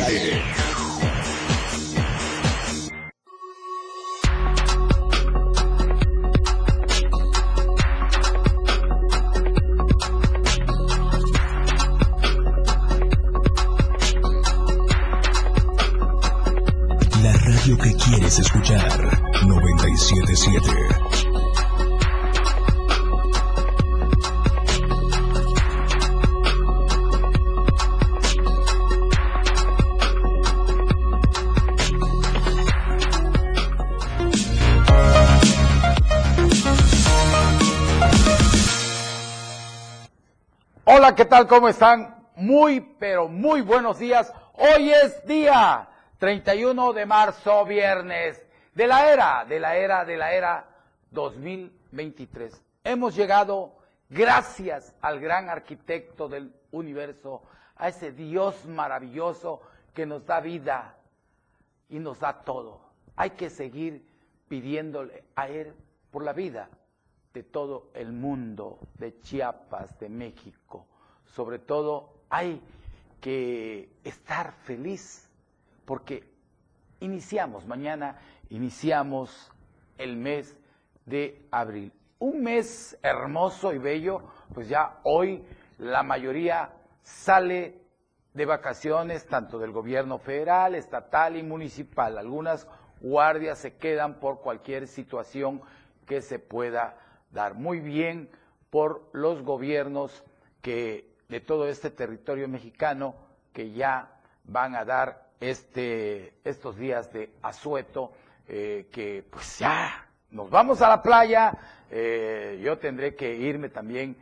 aire. Tal? ¿Cómo están? Muy, pero muy buenos días. Hoy es día 31 de marzo, viernes, de la era, de la era, de la era 2023. Hemos llegado gracias al gran arquitecto del universo, a ese Dios maravilloso que nos da vida y nos da todo. Hay que seguir pidiéndole a Él por la vida de todo el mundo, de Chiapas, de México. Sobre todo hay que estar feliz porque iniciamos, mañana iniciamos el mes de abril. Un mes hermoso y bello, pues ya hoy la mayoría sale de vacaciones, tanto del gobierno federal, estatal y municipal. Algunas guardias se quedan por cualquier situación que se pueda dar. Muy bien por los gobiernos que de todo este territorio mexicano que ya van a dar este, estos días de asueto, eh, que pues ya nos vamos a la playa, eh, yo tendré que irme también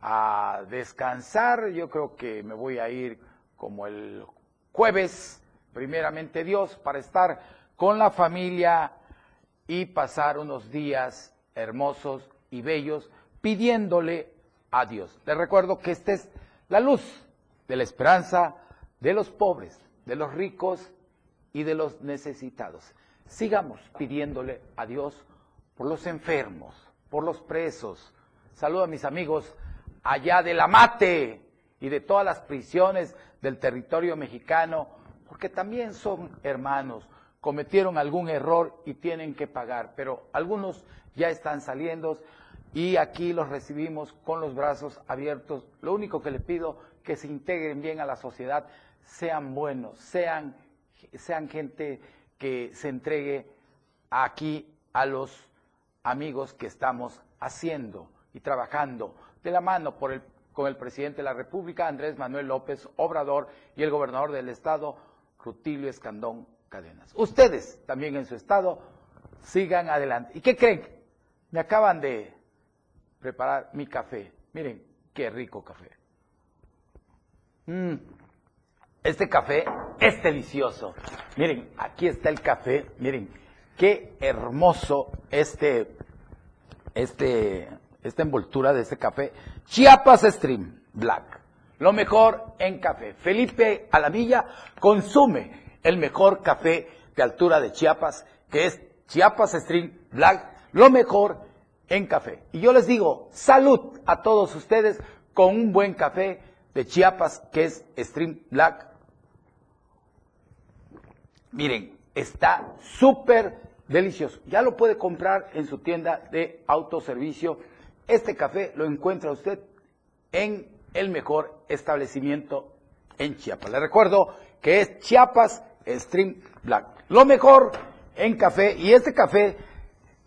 a descansar, yo creo que me voy a ir como el jueves, primeramente Dios, para estar con la familia y pasar unos días hermosos y bellos pidiéndole a Dios. Les recuerdo que esta es la luz de la esperanza de los pobres, de los ricos y de los necesitados. Sigamos pidiéndole a Dios por los enfermos, por los presos. Saludo a mis amigos allá de la Mate y de todas las prisiones del territorio mexicano, porque también son hermanos, cometieron algún error y tienen que pagar, pero algunos ya están saliendo y aquí los recibimos con los brazos abiertos. Lo único que les pido que se integren bien a la sociedad, sean buenos, sean, sean gente que se entregue aquí a los amigos que estamos haciendo y trabajando de la mano con el presidente de la República, Andrés Manuel López Obrador, y el gobernador del estado, Rutilio Escandón Cadenas. Ustedes también en su estado sigan adelante. ¿Y qué creen? Me acaban de preparar mi café. Miren, qué rico café. Mm, Este café es delicioso. Miren, aquí está el café. Miren, qué hermoso este, este, esta envoltura de este café. Chiapas Stream Black. Lo mejor en café. Felipe Alamilla consume el mejor café de altura de Chiapas, que es Chiapas Stream Black. Lo mejor en café. Y yo les digo, salud a todos ustedes con un buen café de Chiapas, que es Stream Black. Miren, está súper delicioso. Ya lo puede comprar en su tienda de autoservicio. Este café lo encuentra usted en el mejor establecimiento en Chiapas. Le recuerdo que es Chiapas Stream Black. Lo mejor en café. Y este café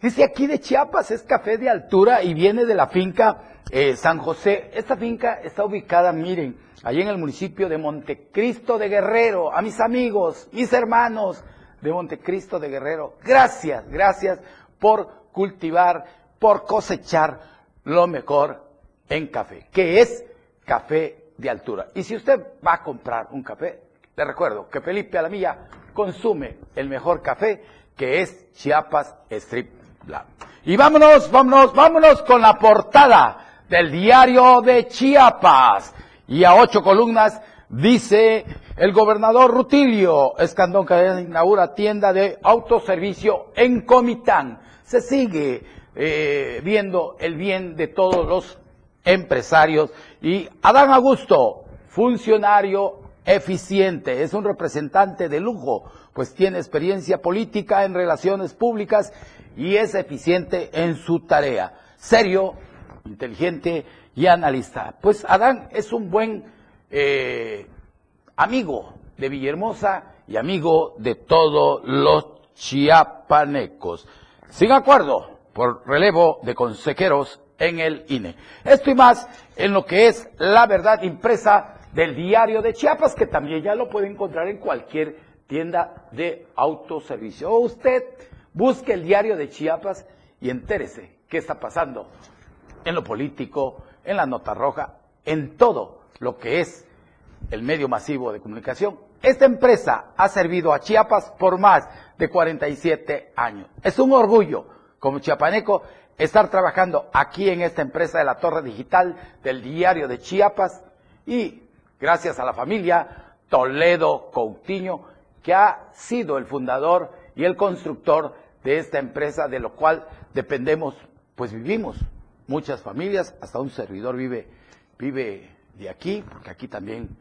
es de aquí de Chiapas, es café de altura y viene de la finca eh, San José. Esta finca está ubicada, miren, allí en el municipio de Montecristo de Guerrero. A mis amigos, mis hermanos de Montecristo de Guerrero, gracias, gracias por cultivar, por cosechar lo mejor en café, que es café de altura. Y si usted va a comprar un café, le recuerdo que Felipe Alamilla consume el mejor café, que es Chiapas Strip Y vámonos, vámonos, vámonos con la portada del diario de Chiapas. Y a ocho columnas dice el gobernador Rutilio Escandón que inaugura tienda de autoservicio en Comitán. Se sigue eh, viendo el bien de todos los empresarios. Y Adán Augusto, funcionario eficiente, es un representante de lujo, pues tiene experiencia política en relaciones públicas y es eficiente en su tarea. Serio, inteligente y analista. Pues Adán es un buen eh, amigo de Villahermosa y amigo de todos los chiapanecos. Sin acuerdo por relevo de consejeros en el INE. Esto y más en lo que es la verdad impresa del diario de Chiapas, que también ya lo puede encontrar en cualquier tienda de autoservicio. O usted busque el diario de Chiapas y entérese qué está pasando en lo político, en la nota roja, en todo lo que es el medio masivo de comunicación. Esta empresa ha servido a Chiapas por más de 47 años. Es un orgullo como chiapaneco estar trabajando aquí en esta empresa de la Torre Digital del Diario de Chiapas y gracias a la familia Toledo Coutinho, que ha sido el fundador y el constructor de esta empresa, de lo cual dependemos, pues vivimos. Muchas familias, hasta un servidor vive, vive de aquí, porque aquí también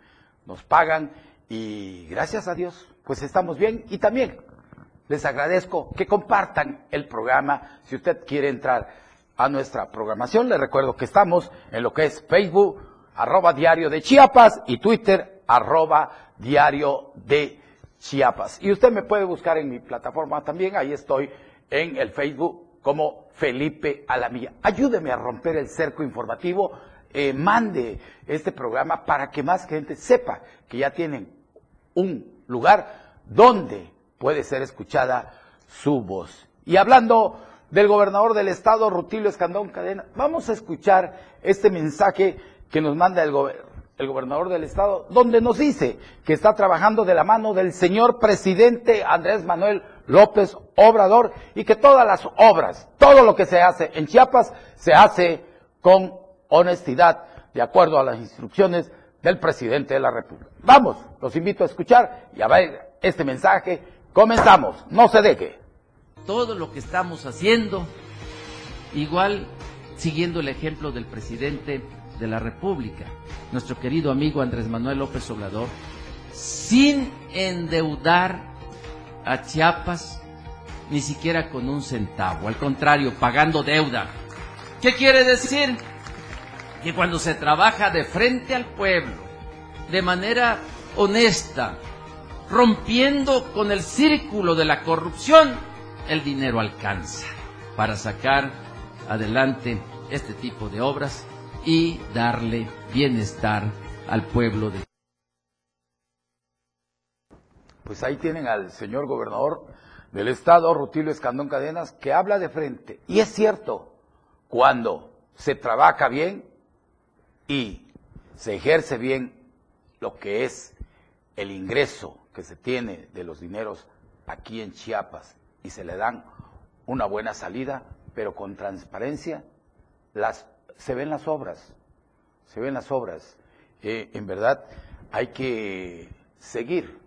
nos pagan. Y gracias a Dios, pues estamos bien. Y también les agradezco que compartan el programa. Si usted quiere entrar a nuestra programación, le recuerdo que estamos en lo que es Facebook, arroba diario de Chiapas y Twitter, arroba diario de Chiapas. Y usted me puede buscar en mi plataforma también, ahí estoy en el Facebook como Felipe Alamilla. Ayúdeme a romper el cerco informativo, eh, mande este programa para que más gente sepa que ya tienen un lugar donde puede ser escuchada su voz. Y hablando del gobernador del estado, Rutilio Escandón Cadena, vamos a escuchar este mensaje que nos manda el, el gobernador del estado, donde nos dice que está trabajando de la mano del señor presidente Andrés Manuel López Obrador y que todas las obras, todo lo que se hace en Chiapas, se hace con honestidad, de acuerdo a las instrucciones del presidente de la República. Vamos, los invito a escuchar y a ver este mensaje. Comenzamos, no se deje. Todo lo que estamos haciendo, igual siguiendo el ejemplo del presidente de la República, nuestro querido amigo Andrés Manuel López Obrador, sin endeudar a Chiapas ni siquiera con un centavo, al contrario, pagando deuda. ¿Qué quiere decir? Que cuando se trabaja de frente al pueblo, de manera honesta, rompiendo con el círculo de la corrupción, el dinero alcanza para sacar adelante este tipo de obras y darle bienestar al pueblo de Pues ahí tienen al señor gobernador del estado, Rutilio Escandón Cadenas, que habla de frente. Y es cierto, cuando se trabaja bien y se ejerce bien lo que es el ingreso que se tiene de los dineros aquí en Chiapas y se le dan una buena salida, pero con transparencia, las, se ven las obras, se ven las obras. Eh, en verdad hay que seguir,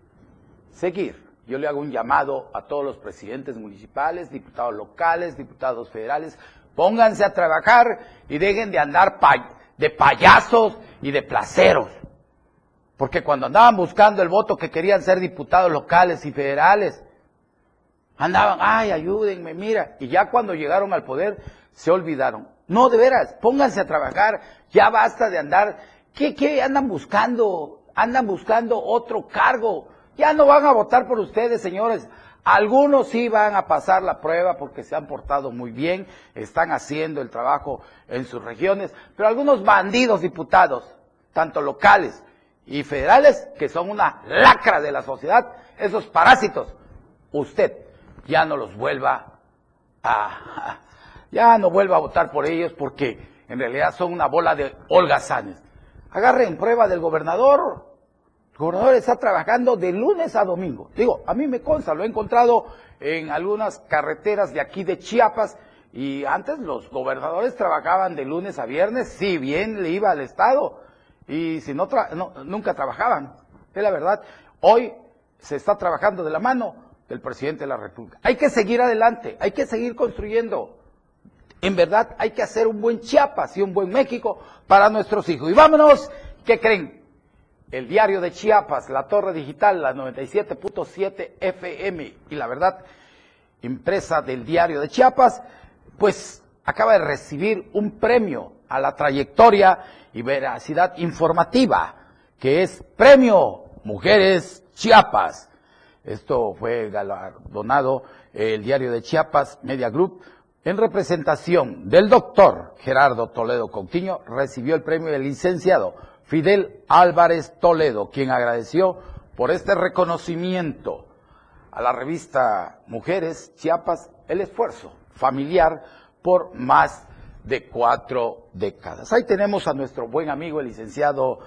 seguir. Yo le hago un llamado a todos los presidentes municipales, diputados locales, diputados federales, pónganse a trabajar y dejen de andar de payasos y de placeros. Porque cuando andaban buscando el voto que querían ser diputados locales y federales, andaban, ay, ayúdenme, mira. Y ya cuando llegaron al poder, se olvidaron. No, de veras, pónganse a trabajar, ya basta de andar. ¿Qué, qué andan buscando? Andan buscando otro cargo. Ya no van a votar por ustedes, señores. Algunos sí van a pasar la prueba porque se han portado muy bien, están haciendo el trabajo en sus regiones, pero algunos bandidos diputados, tanto locales y federales que son una lacra de la sociedad, esos parásitos, usted ya no los vuelva a, ya no vuelva a votar por ellos porque en realidad son una bola de holgazanes. Agarren prueba del gobernador. El gobernador está trabajando de lunes a domingo. Digo, a mí me consta, lo he encontrado en algunas carreteras de aquí de Chiapas y antes los gobernadores trabajaban de lunes a viernes, si bien le iba al Estado y si no, nunca trabajaban. Es la verdad. Hoy se está trabajando de la mano del presidente de la República. Hay que seguir adelante, hay que seguir construyendo. En verdad hay que hacer un buen Chiapas y un buen México para nuestros hijos. Y vámonos, ¿qué creen? el diario de Chiapas, la torre digital, la 97.7 FM y la verdad, impresa del diario de Chiapas, pues acaba de recibir un premio a la trayectoria y veracidad informativa, que es Premio Mujeres Chiapas. Esto fue galardonado el diario de Chiapas Media Group en representación del doctor Gerardo Toledo Coutinho, recibió el premio del licenciado Fidel Álvarez Toledo, quien agradeció por este reconocimiento a la revista Mujeres Chiapas el esfuerzo familiar por más de cuatro décadas. Ahí tenemos a nuestro buen amigo, el licenciado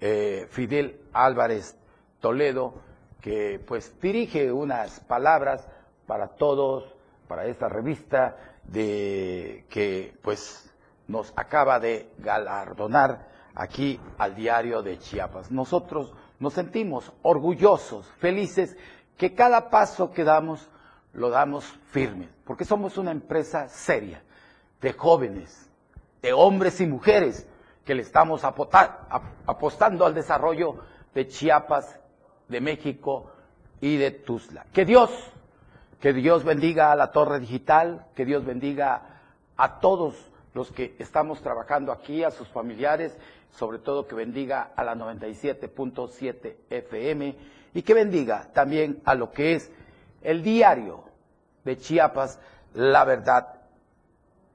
eh, Fidel Álvarez Toledo, que pues dirige unas palabras para todos, para esta revista de que pues nos acaba de galardonar aquí al diario de Chiapas. Nosotros nos sentimos orgullosos, felices, que cada paso que damos lo damos firme, porque somos una empresa seria, de jóvenes, de hombres y mujeres, que le estamos apostando al desarrollo de Chiapas, de México y de Tuzla. Que Dios que Dios bendiga a la Torre Digital, que Dios bendiga a todos los que estamos trabajando aquí, a sus familiares, sobre todo que bendiga a la 97.7 FM y que bendiga también a lo que es el diario de Chiapas, La Verdad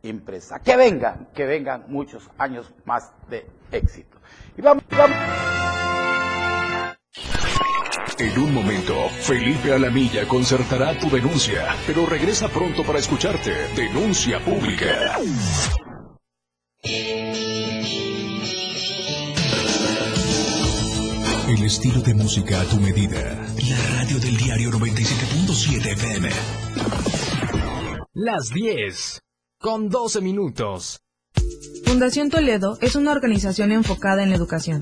Impresa. Que vengan, que vengan muchos años más de éxito. Y vamos, vamos. En un momento, Felipe Alamilla concertará tu denuncia, pero regresa pronto para escucharte. Denuncia pública. El estilo de música a tu medida. La radio del diario 97.7 FM. Las 10. Con 12 minutos. Fundación Toledo es una organización enfocada en la educación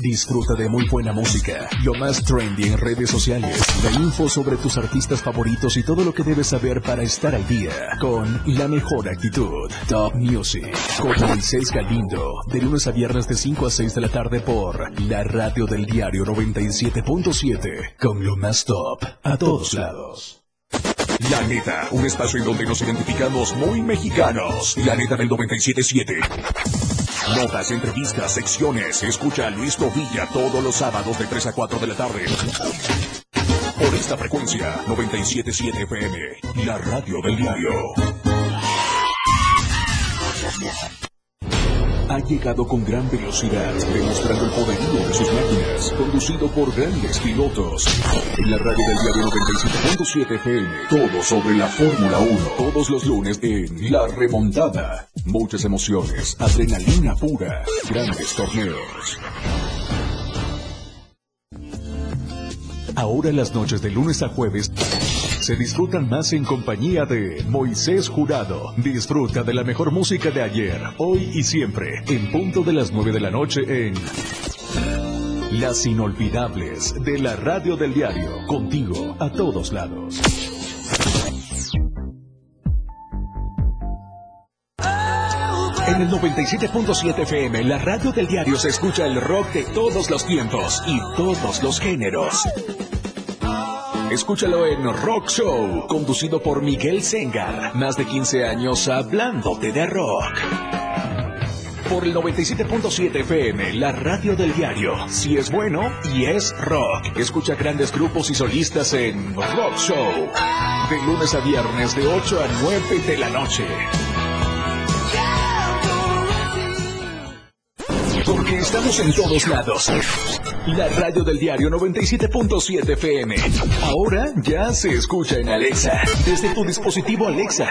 Disfruta de muy buena música, lo más trendy en redes sociales, la info sobre tus artistas favoritos y todo lo que debes saber para estar al día con la mejor actitud. Top Music con Moisés Galindo, de lunes a viernes de 5 a 6 de la tarde por la radio del diario 97.7 con lo más top a todos lados. La neta, un espacio en donde nos identificamos muy mexicanos. La neta del 97.7. Notas, entrevistas, secciones. Escucha a Luis Tovilla todos los sábados de 3 a 4 de la tarde. Por esta frecuencia, 977 FM, la radio del diario ha llegado con gran velocidad, demostrando el poderío de sus máquinas, conducido por grandes pilotos. En la radio del diario 97.7 FM, todo sobre la Fórmula 1, todos los lunes en La Remontada. Muchas emociones, adrenalina pura, grandes torneos. Ahora las noches de lunes a jueves se disfrutan más en compañía de Moisés Jurado. Disfruta de la mejor música de ayer, hoy y siempre, en punto de las 9 de la noche en Las Inolvidables de la Radio del Diario, contigo a todos lados. En el 97.7 FM, la radio del diario se escucha el rock de todos los tiempos y todos los géneros. Escúchalo en Rock Show, conducido por Miguel Sengar. Más de 15 años hablándote de rock. por el 97.7 FM, la radio del diario. Si es bueno y es rock. Escucha grandes grupos y solistas en Rock Show. De lunes a viernes de 8 a 9 de la noche. Porque estamos en todos lados. La radio del diario 97.7 FM. Ahora ya se escucha en Alexa. Desde tu dispositivo Alexa.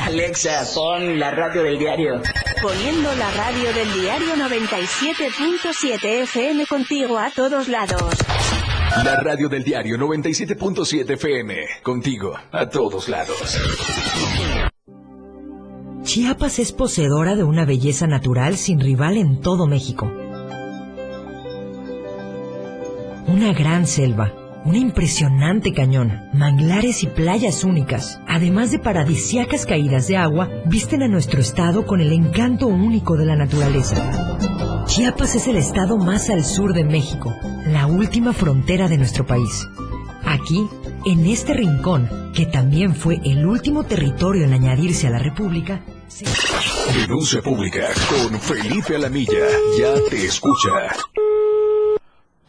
Alexa, pon la radio del diario. Poniendo la radio del diario 97.7 FM contigo a todos lados. La radio del diario 97.7 FM. Contigo a todos lados. Chiapas es poseedora de una belleza natural sin rival en todo México. Una gran selva, una impresionante cañón, manglares y playas únicas, además de paradisiacas caídas de agua, visten a nuestro estado con el encanto único de la naturaleza. Chiapas es el estado más al sur de México, la última frontera de nuestro país. Aquí, en este rincón, que también fue el último territorio en añadirse a la República, se... Denuncia pública con Felipe Alamilla. Ya te escucha.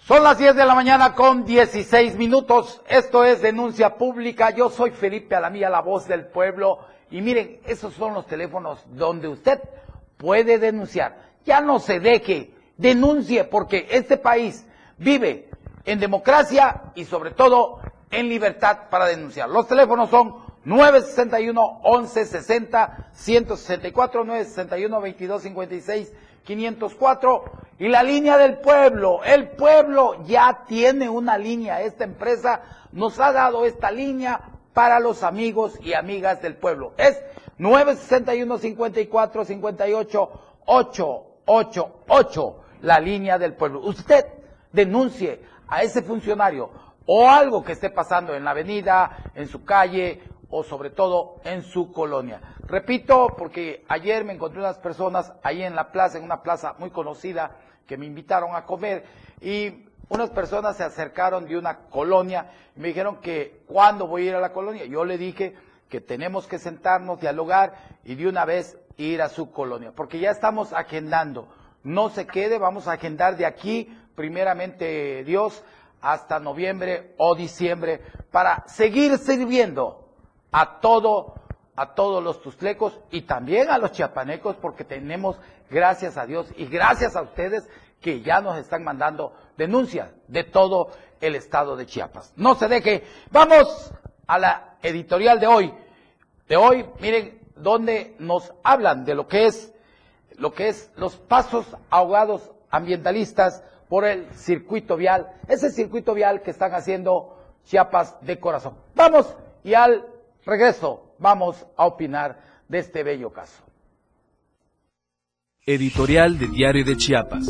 Son las 10 de la mañana con 16 minutos. Esto es Denuncia Pública. Yo soy Felipe Alamilla, la voz del pueblo. Y miren, esos son los teléfonos donde usted puede denunciar. Ya no se deje, denuncie, porque este país vive en democracia y sobre todo en libertad para denunciar. Los teléfonos son 961 1160 164 961 2256 504 y la línea del pueblo. El pueblo ya tiene una línea. Esta empresa nos ha dado esta línea para los amigos y amigas del pueblo. Es 961 54 58 888, la línea del pueblo. Usted denuncie a ese funcionario o algo que esté pasando en la avenida, en su calle o sobre todo en su colonia. Repito, porque ayer me encontré unas personas ahí en la plaza, en una plaza muy conocida, que me invitaron a comer y unas personas se acercaron de una colonia y me dijeron que cuándo voy a ir a la colonia. Yo le dije que tenemos que sentarnos, dialogar y de una vez ir a su colonia, porque ya estamos agendando. No se quede, vamos a agendar de aquí, primeramente Dios, hasta noviembre o diciembre, para seguir sirviendo a todo, a todos los tustlecos y también a los chiapanecos, porque tenemos, gracias a Dios y gracias a ustedes, que ya nos están mandando denuncias de todo el estado de Chiapas. No se deje. Vamos a la editorial de hoy. De hoy, miren, donde nos hablan de lo que es lo que es los pasos ahogados ambientalistas por el circuito vial, ese circuito vial que están haciendo Chiapas de corazón. Vamos y al regreso vamos a opinar de este bello caso. Editorial de Diario de Chiapas.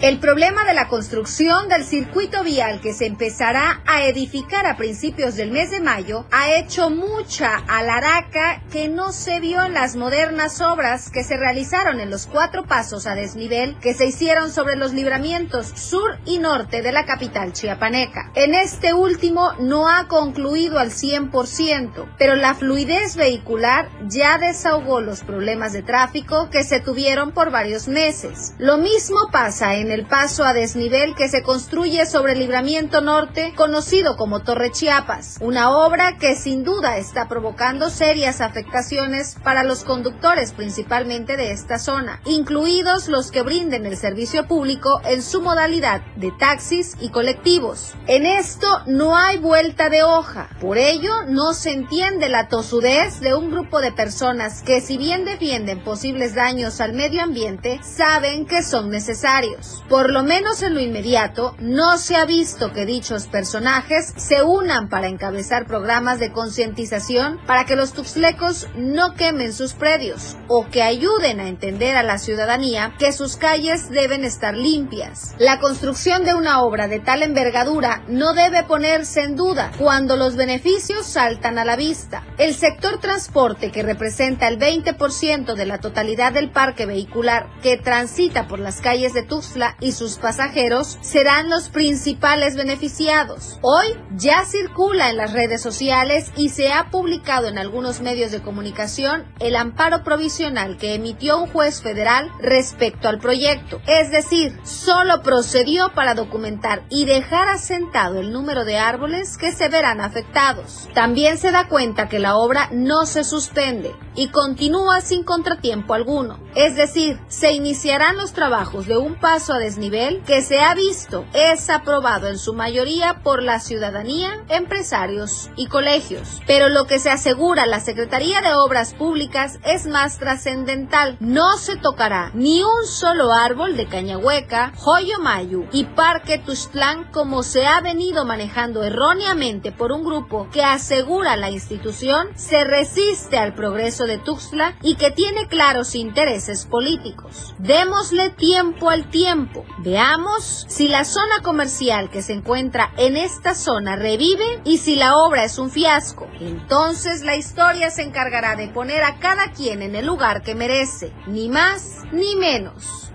El problema de la construcción del circuito vial que se empezará a edificar a principios del mes de mayo ha hecho mucha alaraca que no se vio en las modernas obras que se realizaron en los cuatro pasos a desnivel que se hicieron sobre los libramientos sur y norte de la capital chiapaneca. En este último no ha concluido al 100%, pero la fluidez vehicular ya desahogó los problemas de tráfico que se tuvieron por varios meses. Lo mismo pasa en el paso a desnivel que se construye sobre el libramiento norte, conocido como Torre Chiapas, una obra que sin duda está provocando serias afectaciones para los conductores principalmente de esta zona, incluidos los que brinden el servicio público en su modalidad de taxis y colectivos. En esto no hay vuelta de hoja, por ello no se entiende la tosudez de un grupo de personas que si bien defienden posibles daños al medio ambiente, saben que son necesarios. Por lo menos en lo inmediato, no se ha visto que dichos personajes se unan para encabezar programas de concientización para que los tuxlecos no quemen sus predios o que ayuden a entender a la ciudadanía que sus calles deben estar limpias. La construcción de una obra de tal envergadura no debe ponerse en duda cuando los beneficios saltan a la vista. El sector transporte, que representa el 20% de la totalidad del parque vehicular que transita por las calles de Tuxtla y sus pasajeros, serán los principales beneficiados. Hoy ya circula en las redes sociales y se ha publicado en algunos medios de comunicación el amparo provisional que emitió un juez federal respecto al proyecto. Es decir, solo procedió para documentar y dejar asentado el número de árboles que se verán afectados. También se da cuenta que la obra no se suspende y continúa sin contratiempo alguno. Es decir, se iniciarán los trabajos de un paso a desnivel que se ha visto es aprobado en su mayoría por la ciudadanía, empresarios y colegios. Pero lo que se asegura la Secretaría de Obras Públicas es más trascendental. No se tocará ni un solo árbol de Cañahueca, Joyo Mayu y Parque Tuxtlán como se ha venido manejando erróneamente por un grupo que asegura la institución se resiste al progreso de Tuxtla y que tiene claros intereses políticos. Démosle tiempo al tiempo. Veamos si la zona comercial que se encuentra en esta zona revive y si la obra es un fiasco. Entonces la historia se encargará de poner a cada quien en el lugar que merece, ni más ni menos.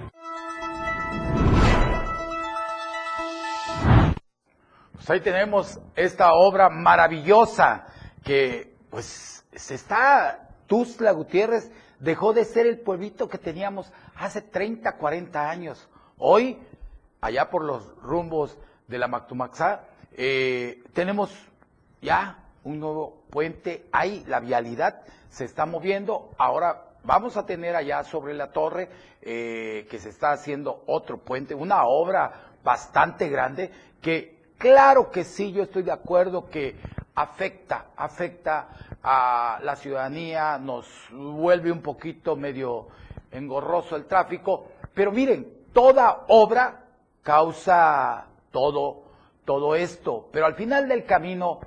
Pues ahí tenemos esta obra maravillosa que pues se está, Tuzla Gutiérrez dejó de ser el pueblito que teníamos hace 30, 40 años. Hoy, allá por los rumbos de la Mactumaxá, eh, tenemos ya un nuevo puente, ahí la vialidad se está moviendo, ahora vamos a tener allá sobre la torre eh, que se está haciendo otro puente, una obra bastante grande que Claro que sí, yo estoy de acuerdo que afecta, afecta a la ciudadanía, nos vuelve un poquito medio engorroso el tráfico, pero miren, toda obra causa todo, todo esto, pero al final del camino,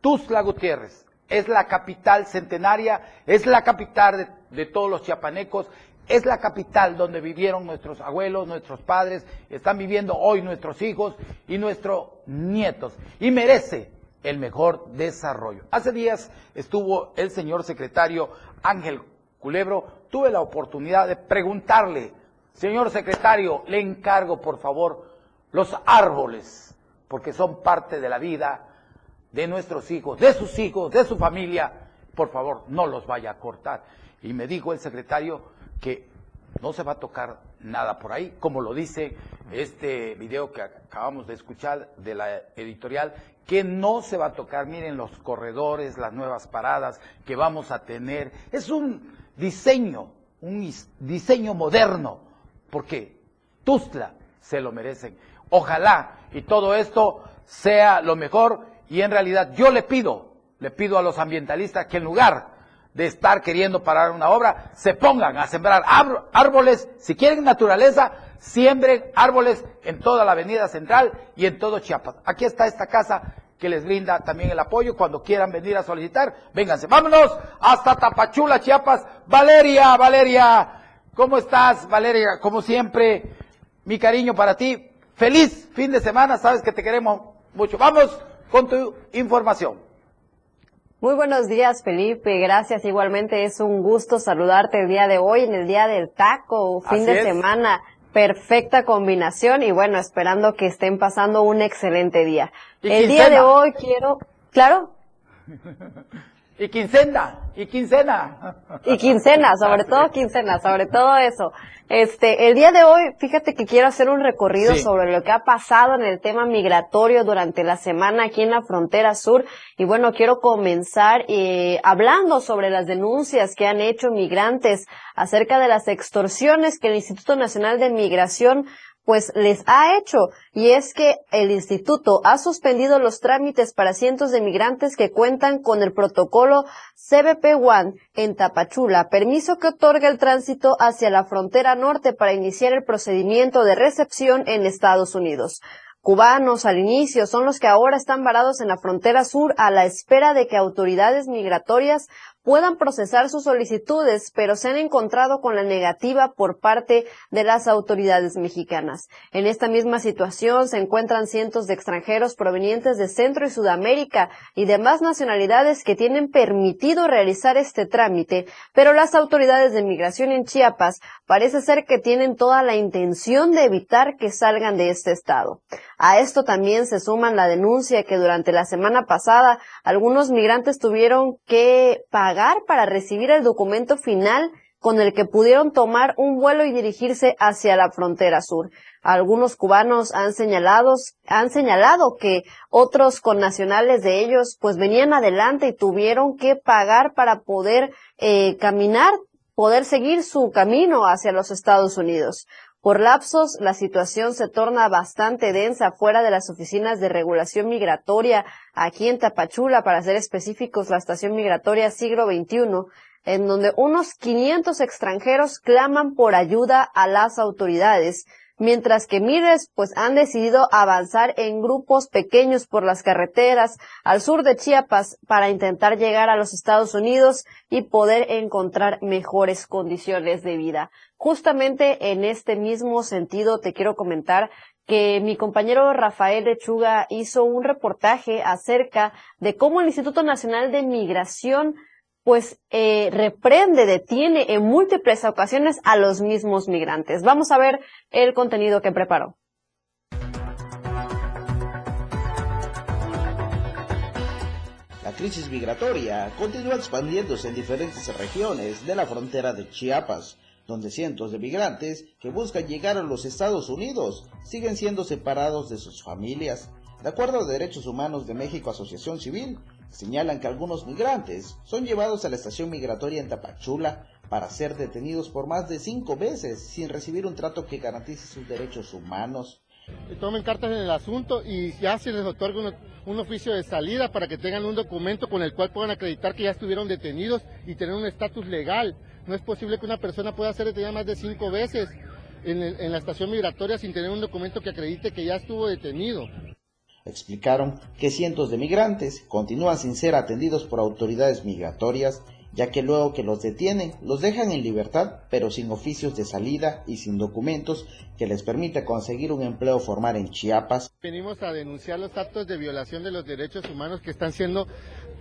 Tuzla Gutiérrez es la capital centenaria, es la capital de, de todos los chiapanecos, es la capital donde vivieron nuestros abuelos, nuestros padres, están viviendo hoy nuestros hijos y nuestros nietos. Y merece el mejor desarrollo. Hace días estuvo el señor secretario Ángel Culebro. Tuve la oportunidad de preguntarle, señor secretario, le encargo por favor los árboles, porque son parte de la vida de nuestros hijos, de sus hijos, de su familia. Por favor, no los vaya a cortar. Y me dijo el secretario, que no se va a tocar nada por ahí, como lo dice este video que acabamos de escuchar de la editorial, que no se va a tocar, miren los corredores, las nuevas paradas que vamos a tener. Es un diseño, un diseño moderno, porque Tuzla se lo merecen. Ojalá y todo esto sea lo mejor y en realidad yo le pido, le pido a los ambientalistas que en lugar de estar queriendo parar una obra, se pongan a sembrar árboles, si quieren naturaleza, siembren árboles en toda la avenida central y en todo Chiapas. Aquí está esta casa que les brinda también el apoyo cuando quieran venir a solicitar, vénganse. Vámonos hasta Tapachula, Chiapas. Valeria, Valeria, ¿cómo estás, Valeria? Como siempre, mi cariño para ti. Feliz fin de semana, sabes que te queremos mucho. Vamos con tu información. Muy buenos días, Felipe. Gracias. Igualmente es un gusto saludarte el día de hoy, en el día del taco, fin de semana. Perfecta combinación y bueno, esperando que estén pasando un excelente día. El día de hoy quiero, claro. y quincena, y quincena. Y quincena, sobre todo quincena, sobre todo eso. Este, el día de hoy, fíjate que quiero hacer un recorrido sobre lo que ha pasado en el tema migratorio durante la semana aquí en la frontera sur. Y bueno, quiero comenzar eh, hablando sobre las denuncias que han hecho migrantes acerca de las extorsiones que el Instituto Nacional de Migración pues les ha hecho. Y es que el instituto ha suspendido los trámites para cientos de migrantes que cuentan con el protocolo CBP-1 en Tapachula, permiso que otorga el tránsito hacia la frontera norte para iniciar el procedimiento de recepción en Estados Unidos. Cubanos al inicio son los que ahora están varados en la frontera sur a la espera de que autoridades migratorias puedan procesar sus solicitudes, pero se han encontrado con la negativa por parte de las autoridades mexicanas. En esta misma situación se encuentran cientos de extranjeros provenientes de Centro y Sudamérica y demás nacionalidades que tienen permitido realizar este trámite, pero las autoridades de migración en Chiapas parece ser que tienen toda la intención de evitar que salgan de este estado. A esto también se suman la denuncia que durante la semana pasada algunos migrantes tuvieron que pagar para recibir el documento final con el que pudieron tomar un vuelo y dirigirse hacia la frontera sur. Algunos cubanos han señalado, han señalado que otros connacionales de ellos pues venían adelante y tuvieron que pagar para poder eh, caminar, poder seguir su camino hacia los Estados Unidos. Por lapsos, la situación se torna bastante densa fuera de las oficinas de regulación migratoria aquí en Tapachula, para ser específicos, la estación migratoria siglo XXI, en donde unos 500 extranjeros claman por ayuda a las autoridades, mientras que miles pues han decidido avanzar en grupos pequeños por las carreteras al sur de Chiapas para intentar llegar a los Estados Unidos y poder encontrar mejores condiciones de vida. Justamente en este mismo sentido te quiero comentar que mi compañero Rafael Lechuga hizo un reportaje acerca de cómo el Instituto Nacional de Migración pues eh, reprende, detiene en múltiples ocasiones a los mismos migrantes. Vamos a ver el contenido que preparó. La crisis migratoria continúa expandiéndose en diferentes regiones de la frontera de Chiapas, donde cientos de migrantes que buscan llegar a los Estados Unidos siguen siendo separados de sus familias. De acuerdo a Derechos Humanos de México Asociación Civil, señalan que algunos migrantes son llevados a la estación migratoria en Tapachula para ser detenidos por más de cinco veces sin recibir un trato que garantice sus derechos humanos. Tomen cartas en el asunto y ya se les otorga un, oficio de salida para que tengan un documento con el cual puedan acreditar que ya estuvieron detenidos y tener un estatus legal. No es posible que una persona pueda ser detenida más de cinco veces en la estación migratoria sin tener un documento que acredite que ya estuvo detenido. Explicaron que cientos de migrantes continúan sin ser atendidos por autoridades migratorias, ya que luego que los detienen, los dejan en libertad, pero sin oficios de salida y sin documentos que les permita conseguir un empleo formal en Chiapas. Venimos a denunciar los actos de violación de los derechos humanos que están siendo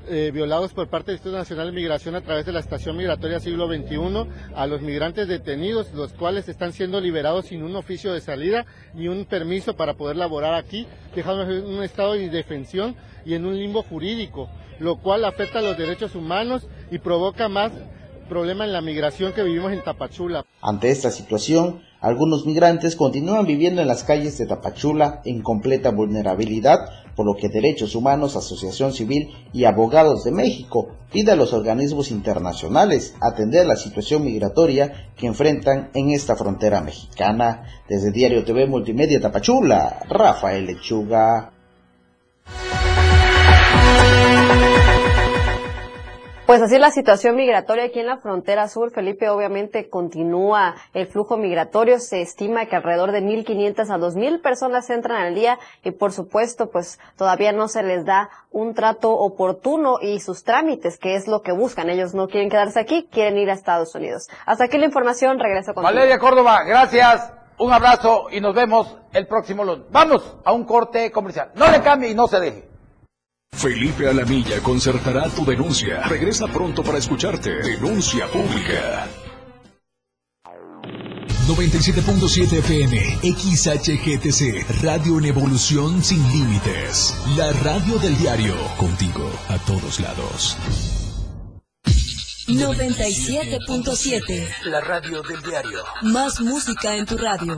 eh, violados por parte del Instituto Nacional de Migración a través de la Estación Migratoria Siglo XXI a los migrantes detenidos, los cuales están siendo liberados sin un oficio de salida ni un permiso para poder laborar aquí, dejados en un estado de indefensión y en un limbo jurídico, lo cual afecta a los derechos humanos y provoca más problema en la migración que vivimos en Tapachula. Ante esta situación, algunos migrantes continúan viviendo en las calles de Tapachula en completa vulnerabilidad, por lo que Derechos Humanos, Asociación Civil y Abogados de México pide a los organismos internacionales atender la situación migratoria que enfrentan en esta frontera mexicana. Desde Diario TV Multimedia Tapachula, Rafael Lechuga. Pues así la situación migratoria aquí en la frontera sur, Felipe, obviamente continúa el flujo migratorio. Se estima que alrededor de 1.500 a 2.000 personas entran al día y por supuesto pues todavía no se les da un trato oportuno y sus trámites, que es lo que buscan. Ellos no quieren quedarse aquí, quieren ir a Estados Unidos. Hasta aquí la información, regreso con Valeria Córdoba, gracias. Un abrazo y nos vemos el próximo lunes. Vamos a un corte comercial. No le cambie y no se deje. Felipe Alamilla concertará tu denuncia. Regresa pronto para escucharte. Denuncia pública. 97.7 FM, XHGTC, Radio en Evolución Sin Límites. La radio del diario, contigo a todos lados. 97.7, La radio del diario. más música en tu radio.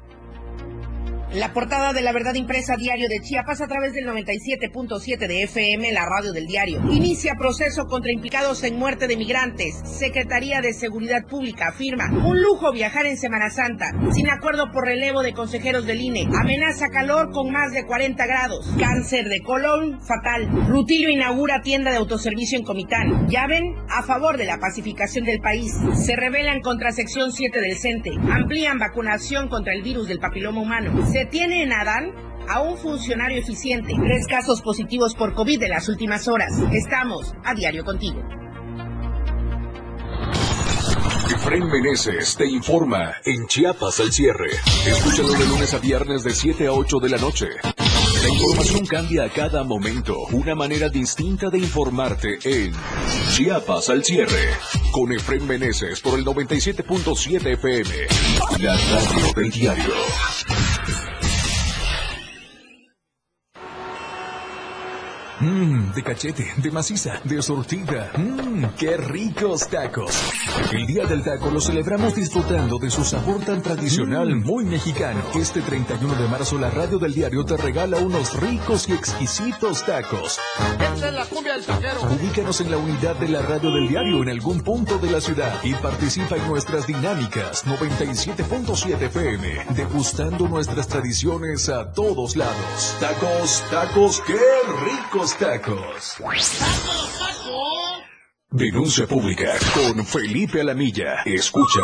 La portada de la verdad impresa diario de Chiapas a través del 97.7 de FM, la radio del diario. Inicia proceso contra implicados en muerte de migrantes. Secretaría de Seguridad Pública afirma un lujo viajar en Semana Santa. Sin acuerdo por relevo de consejeros del INE. Amenaza calor con más de 40 grados. Cáncer de colon fatal. Rutillo inaugura tienda de autoservicio en Comitán. Llaven a favor de la pacificación del país. Se rebelan contra sección 7 del CENTE. Amplían vacunación contra el virus del papiloma humano. Se tiene en Adán a un funcionario eficiente. Tres casos positivos por COVID en las últimas horas. Estamos a diario contigo. Efren Meneses te informa en Chiapas al cierre. Escúchalo de lunes a viernes de 7 a 8 de la noche. La información cambia a cada momento. Una manera distinta de informarte en Chiapas al cierre. Con Efren Meneses por el 97.7 FM. La radio del diario. Mmm, de cachete, de maciza, de sortida. Mmm, qué ricos tacos. El Día del Taco lo celebramos disfrutando de su sabor tan tradicional, muy mexicano. Este 31 de marzo la radio del diario te regala unos ricos y exquisitos tacos. Esta es la cumbia del taquero. Ubícanos en la unidad de la radio del diario en algún punto de la ciudad y participa en nuestras dinámicas 97.7 FM, degustando nuestras tradiciones a todos lados. Tacos, tacos, qué ricos tacos. Denuncia pública con Felipe Alamilla. Escucha.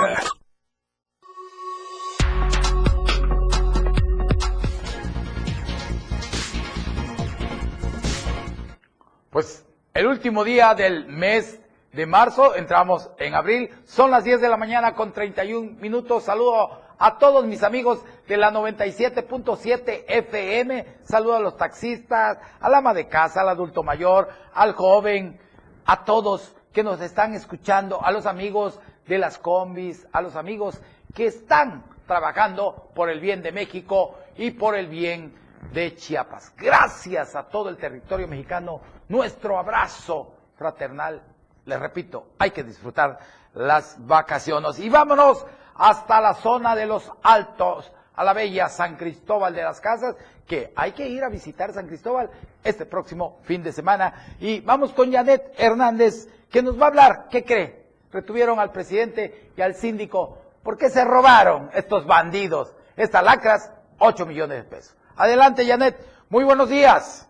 Pues el último día del mes de marzo, entramos en abril, son las 10 de la mañana con 31 minutos. Saludo a todos mis amigos de la 97.7 FM, saludo a los taxistas, al ama de casa, al adulto mayor, al joven, a todos que nos están escuchando, a los amigos de las combis, a los amigos que están trabajando por el bien de México y por el bien de Chiapas. Gracias a todo el territorio mexicano, nuestro abrazo fraternal. Les repito, hay que disfrutar las vacaciones. Y vámonos hasta la zona de los Altos, a la bella San Cristóbal de las Casas, que hay que ir a visitar San Cristóbal este próximo fin de semana. Y vamos con Janet Hernández, que nos va a hablar, ¿qué cree? Retuvieron al presidente y al síndico. ¿Por qué se robaron estos bandidos, estas lacras? 8 millones de pesos. Adelante, Janet. Muy buenos días.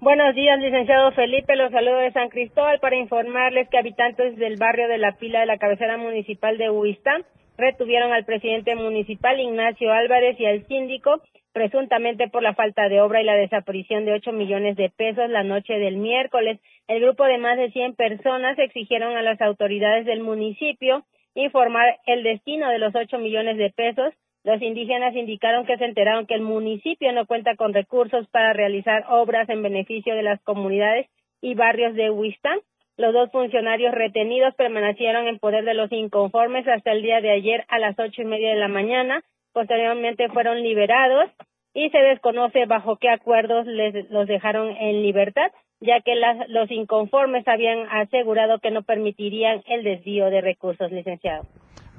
Buenos días, licenciado Felipe. Los saludo de San Cristóbal para informarles que habitantes del barrio de la Pila de la cabecera municipal de Huistán retuvieron al presidente municipal Ignacio Álvarez y al síndico presuntamente por la falta de obra y la desaparición de 8 millones de pesos la noche del miércoles. El grupo de más de 100 personas exigieron a las autoridades del municipio informar el destino de los 8 millones de pesos. Los indígenas indicaron que se enteraron que el municipio no cuenta con recursos para realizar obras en beneficio de las comunidades y barrios de Huistán. Los dos funcionarios retenidos permanecieron en poder de los inconformes hasta el día de ayer a las ocho y media de la mañana. Posteriormente fueron liberados y se desconoce bajo qué acuerdos les, los dejaron en libertad, ya que las, los inconformes habían asegurado que no permitirían el desvío de recursos, licenciado.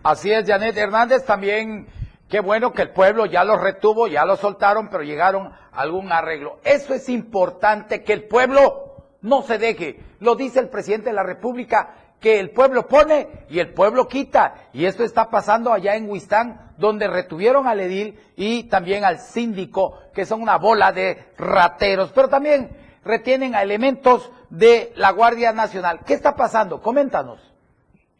Así es, Janet Hernández, también qué bueno que el pueblo ya los retuvo, ya los soltaron, pero llegaron a algún arreglo. Eso es importante, que el pueblo no se deje. Lo dice el presidente de la República, que el pueblo pone y el pueblo quita. Y esto está pasando allá en Huistán, donde retuvieron al edil y también al síndico, que son una bola de rateros, pero también retienen a elementos de la Guardia Nacional. ¿Qué está pasando? Coméntanos.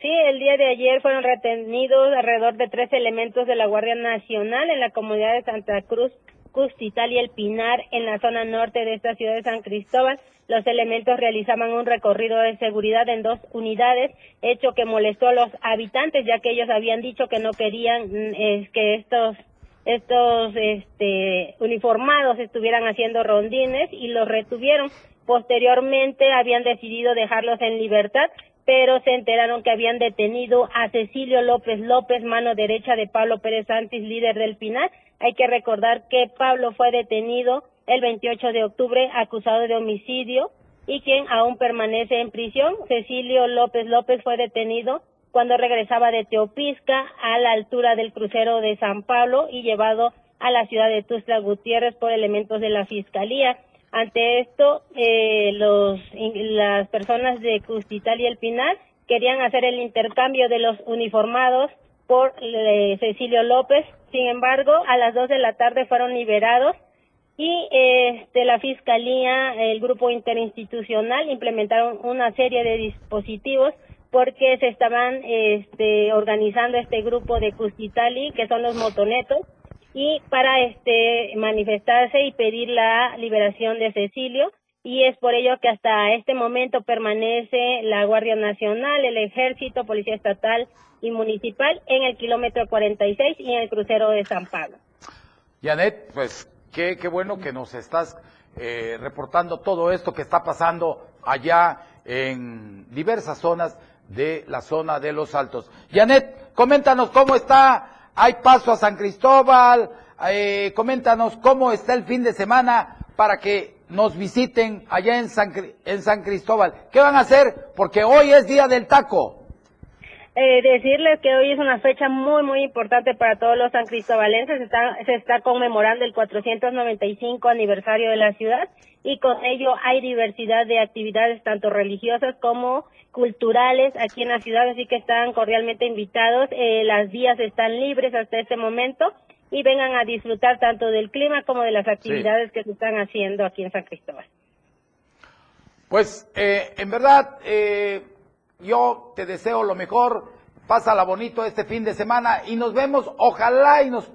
Sí, el día de ayer fueron retenidos alrededor de tres elementos de la Guardia Nacional en la comunidad de Santa Cruz Custital y El Pinar en la zona norte de esta ciudad de San Cristóbal. Los elementos realizaban un recorrido de seguridad en dos unidades, hecho que molestó a los habitantes, ya que ellos habían dicho que no querían mm, que estos estos este, uniformados estuvieran haciendo rondines y los retuvieron. Posteriormente habían decidido dejarlos en libertad, pero se enteraron que habían detenido a Cecilio López López, mano derecha de Pablo Pérez Santis, líder del Pinar. Hay que recordar que Pablo fue detenido el 28 de octubre acusado de homicidio y quien aún permanece en prisión. Cecilio López López fue detenido cuando regresaba de Teopisca a la altura del crucero de San Pablo y llevado a la ciudad de Tuzla Gutiérrez por elementos de la Fiscalía. Ante esto, eh, los, las personas de Custital y El Pinar querían hacer el intercambio de los uniformados por eh, Cecilio López. Sin embargo, a las dos de la tarde fueron liberados y este, la Fiscalía, el grupo interinstitucional, implementaron una serie de dispositivos porque se estaban este, organizando este grupo de Custitali, que son los motonetos, y para este manifestarse y pedir la liberación de Cecilio y es por ello que hasta este momento permanece la Guardia Nacional, el Ejército, Policía Estatal y Municipal en el kilómetro 46 y en el crucero de San Pablo. Janet, pues qué, qué bueno que nos estás eh, reportando todo esto que está pasando allá en diversas zonas de la zona de los Altos. Janet, coméntanos cómo está, hay paso a San Cristóbal, eh, coméntanos cómo está el fin de semana para que nos visiten allá en San, en San Cristóbal. ¿Qué van a hacer? Porque hoy es día del taco. Eh, decirles que hoy es una fecha muy, muy importante para todos los san cristobalenses. Se está, se está conmemorando el 495 aniversario de la ciudad y con ello hay diversidad de actividades tanto religiosas como culturales aquí en la ciudad, así que están cordialmente invitados. Eh, las vías están libres hasta este momento y vengan a disfrutar tanto del clima como de las actividades que se están haciendo aquí en San Cristóbal. Pues eh, en verdad eh, yo te deseo lo mejor, pásala bonito este fin de semana y nos vemos, ojalá y nos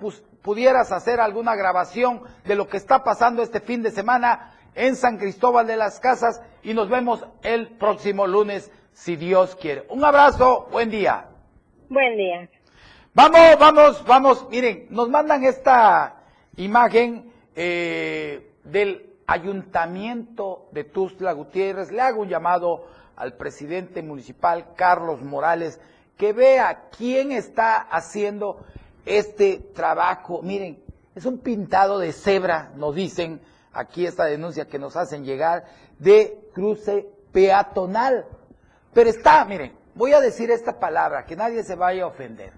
pudieras hacer alguna grabación de lo que está pasando este fin de semana en San Cristóbal de las Casas y nos vemos el próximo lunes si Dios quiere. Un abrazo, buen día. Buen día. Vamos, vamos, vamos. Miren, nos mandan esta imagen eh, del ayuntamiento de Tuzla Gutiérrez. Le hago un llamado al presidente municipal, Carlos Morales, que vea quién está haciendo este trabajo. Miren, es un pintado de cebra, nos dicen aquí esta denuncia que nos hacen llegar, de cruce peatonal. Pero está, miren, voy a decir esta palabra, que nadie se vaya a ofender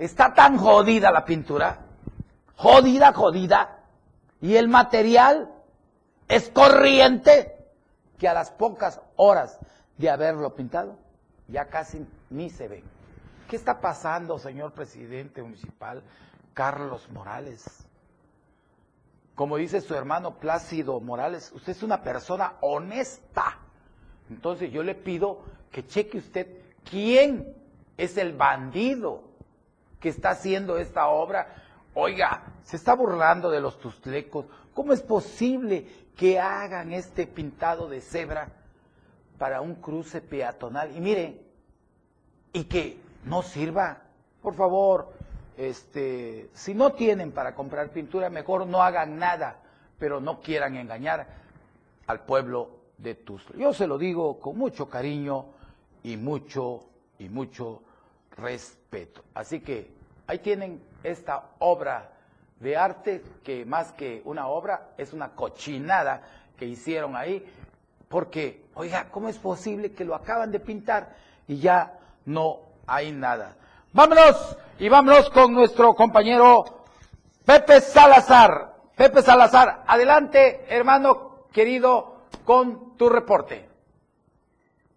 Está tan jodida la pintura, jodida, jodida, y el material es corriente que a las pocas horas de haberlo pintado ya casi ni se ve. ¿Qué está pasando, señor presidente municipal Carlos Morales? Como dice su hermano Plácido Morales, usted es una persona honesta. Entonces yo le pido que cheque usted quién es el bandido que está haciendo esta obra. Oiga, se está burlando de los tustlecos. ¿Cómo es posible que hagan este pintado de cebra para un cruce peatonal? Y mire, y que no sirva, por favor, este, si no tienen para comprar pintura, mejor no hagan nada, pero no quieran engañar al pueblo de Tuzla. Yo se lo digo con mucho cariño y mucho y mucho respeto. Así que ahí tienen esta obra de arte que más que una obra es una cochinada que hicieron ahí, porque, oiga, ¿cómo es posible que lo acaban de pintar y ya no hay nada? Vámonos y vámonos con nuestro compañero Pepe Salazar. Pepe Salazar, adelante, hermano querido, con tu reporte.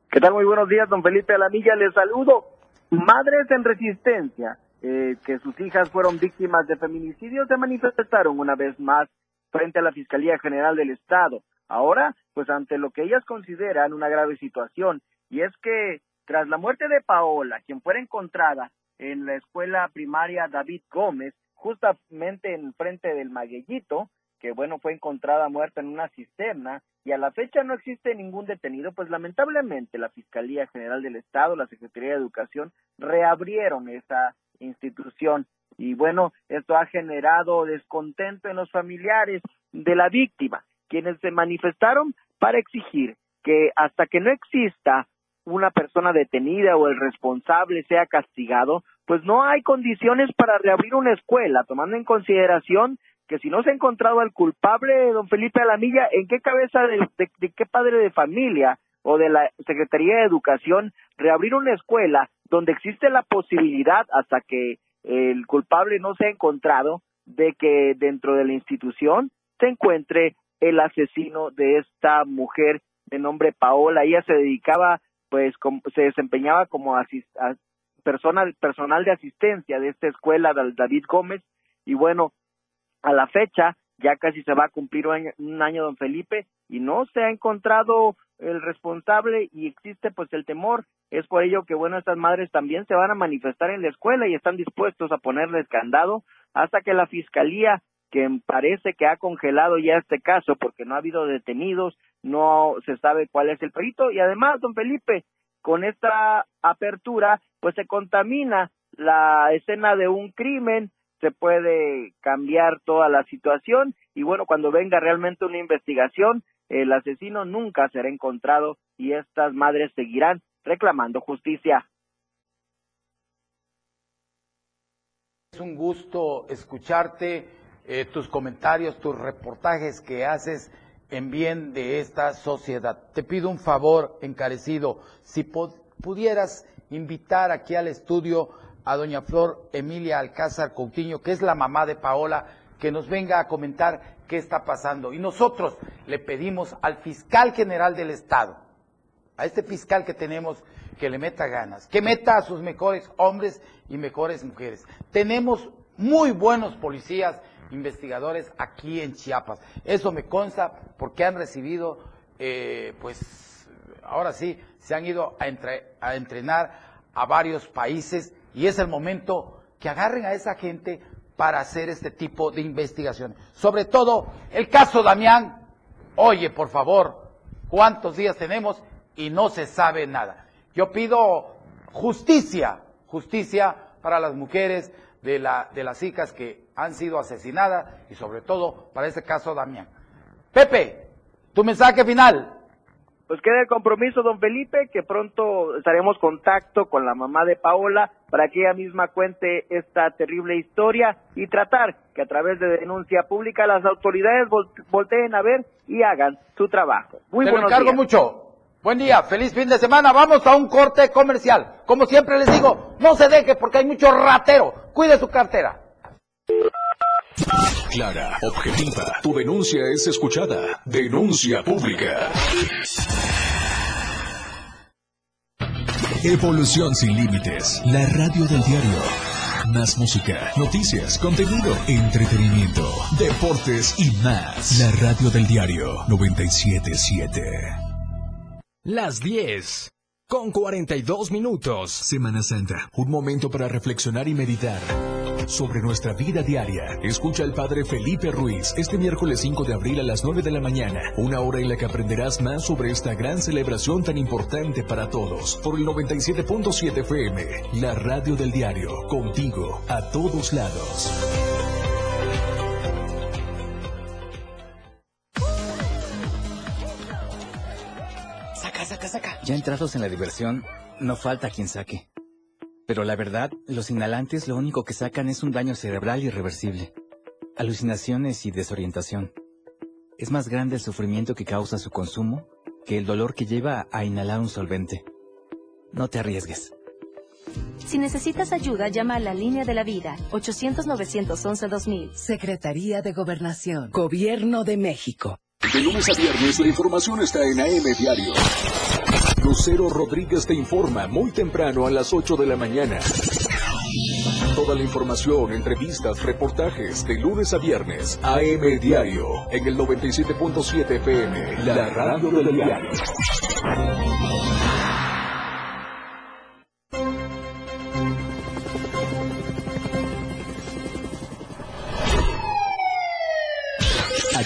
¿Qué tal? Muy buenos días, don Felipe Alamilla. Les saludo. Madres en Resistencia, eh, que sus hijas fueron víctimas de feminicidio, se manifestaron una vez más frente a la Fiscalía General del Estado. Ahora, pues ante lo que ellas consideran una grave situación, y es que tras la muerte de Paola, quien fuera encontrada en la escuela primaria David Gómez, justamente en frente del Maguellito, que bueno, fue encontrada muerta en una cisterna y a la fecha no existe ningún detenido, pues lamentablemente la Fiscalía General del Estado, la Secretaría de Educación reabrieron esa institución. Y bueno, esto ha generado descontento en los familiares de la víctima, quienes se manifestaron para exigir que hasta que no exista una persona detenida o el responsable sea castigado, pues no hay condiciones para reabrir una escuela, tomando en consideración que si no se ha encontrado al culpable, don Felipe Alamilla, ¿en qué cabeza de, qué padre de familia o de la Secretaría de Educación reabrir una escuela donde existe la posibilidad, hasta que el culpable no se ha encontrado, de que dentro de la institución se encuentre el asesino de esta mujer de nombre Paola. Ella se dedicaba, pues, se desempeñaba como personal de asistencia de esta escuela, David Gómez, y bueno, a la fecha ya casi se va a cumplir un año, don Felipe y no se ha encontrado el responsable y existe pues el temor es por ello que bueno estas madres también se van a manifestar en la escuela y están dispuestos a ponerles candado hasta que la fiscalía que parece que ha congelado ya este caso porque no ha habido detenidos, no se sabe cuál es el perito. Y además, don Felipe, con esta apertura, pues se contamina la escena de un crimen, se puede cambiar toda la situación. Y bueno, cuando venga realmente una investigación, el asesino nunca será encontrado y estas madres seguirán reclamando justicia. Es un gusto escucharte, eh, tus comentarios, tus reportajes que haces en bien de esta sociedad. Te pido un favor encarecido, si pudieras invitar aquí al estudio a doña Flor Emilia Alcázar Coutinho, que es la mamá de Paola, que nos venga a comentar qué está pasando. Y nosotros le pedimos al fiscal general del Estado, a este fiscal que tenemos, que le meta ganas, que meta a sus mejores hombres y mejores mujeres. Tenemos muy buenos policías, investigadores aquí en Chiapas. Eso me consta porque han recibido, eh, pues, ahora sí, se han ido a, entrenar a varios países y es el momento que agarren a esa gente para hacer este tipo de investigaciones. Sobre todo el caso Damián. Oye, por favor, ¿cuántos días tenemos y no se sabe nada? Yo pido justicia, justicia para las mujeres de, la, de las hijas que han sido asesinadas y sobre todo para este caso Damián. Pepe, tu mensaje final. Pues queda el compromiso, don Felipe, que pronto estaremos contacto con la mamá de Paola para que ella misma cuente esta terrible historia y tratar que a través de denuncia pública las autoridades volteen a ver y hagan su trabajo. Muy Te lo encargo mucho. Buen día, feliz fin de semana. Vamos a un corte comercial. Como siempre les digo, no se deje porque hay mucho ratero. Cuide su cartera. Clara, objetiva. Tu denuncia es escuchada. Denuncia pública. Evolución sin límites. La radio del diario. Más música, noticias, contenido, entretenimiento, deportes y más. La radio del diario 977. Las 10 con 42 minutos. Semana Santa, un momento para reflexionar y meditar sobre nuestra vida diaria. Escucha al Padre Felipe Ruiz este miércoles 5 de abril a las 9 de la mañana, una hora en la que aprenderás más sobre esta gran celebración tan importante para todos. Por el 97.7 FM, la radio del diario, contigo a todos lados. Saca, saca, saca. Ya entrados en la diversión, no falta quien saque. Pero la verdad, los inhalantes lo único que sacan es un daño cerebral irreversible, alucinaciones y desorientación. Es más grande el sufrimiento que causa su consumo que el dolor que lleva a inhalar un solvente. No te arriesgues. Si necesitas ayuda, llama a la línea de la vida, 800-911-2000. Secretaría de Gobernación, Gobierno de México. De lunes a viernes la información está en AM Diario. Lucero Rodríguez te informa muy temprano a las 8 de la mañana. Toda la información, entrevistas, reportajes de lunes a viernes. AM Diario en el 97.7 FM, la radio del diario.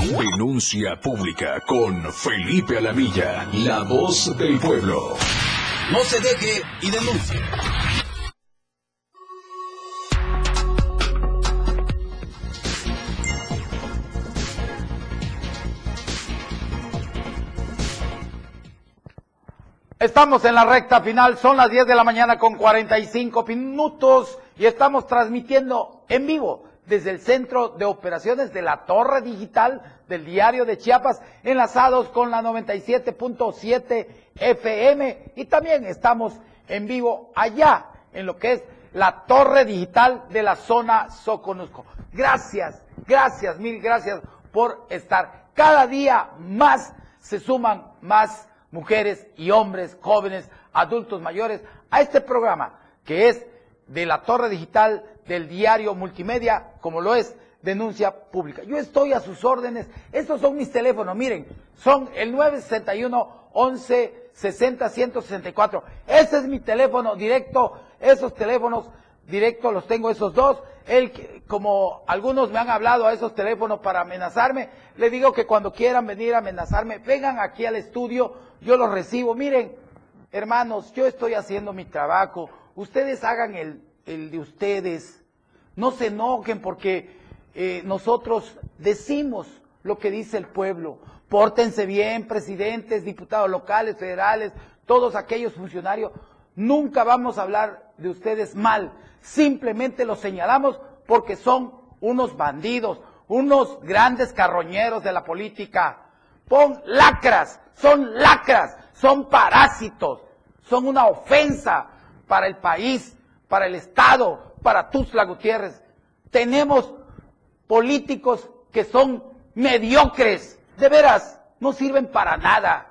Denuncia pública con Felipe Alamilla, la voz del pueblo. No se deje y denuncie. Estamos en la recta final, son las 10 de la mañana con 45 minutos y estamos transmitiendo en vivo desde el Centro de Operaciones de la Torre Digital del Diario de Chiapas, enlazados con la 97.7 FM y también estamos en vivo allá en lo que es la Torre Digital de la zona Soconusco. Gracias, gracias, mil gracias por estar. Cada día más se suman más mujeres y hombres, jóvenes, adultos mayores a este programa que es de la Torre Digital del diario multimedia, como lo es denuncia pública. Yo estoy a sus órdenes. Estos son mis teléfonos. Miren, son el 961 11 60 164. Ese es mi teléfono directo. Esos teléfonos directos los tengo esos dos. Como algunos me han hablado a esos teléfonos para amenazarme, le digo que cuando quieran venir a amenazarme, vengan aquí al estudio, yo los recibo. Miren, hermanos, yo estoy haciendo mi trabajo. Ustedes hagan el, el de ustedes. No se enojen porque eh, nosotros decimos lo que dice el pueblo. Pórtense bien, presidentes, diputados locales, federales, todos aquellos funcionarios. Nunca vamos a hablar de ustedes mal. Simplemente los señalamos porque son unos bandidos, unos grandes carroñeros de la política. Pon lacras, son lacras, son parásitos, son una ofensa para el país, para el Estado, para Tuzla Gutiérrez. Tenemos políticos que son mediocres, de veras, no sirven para nada.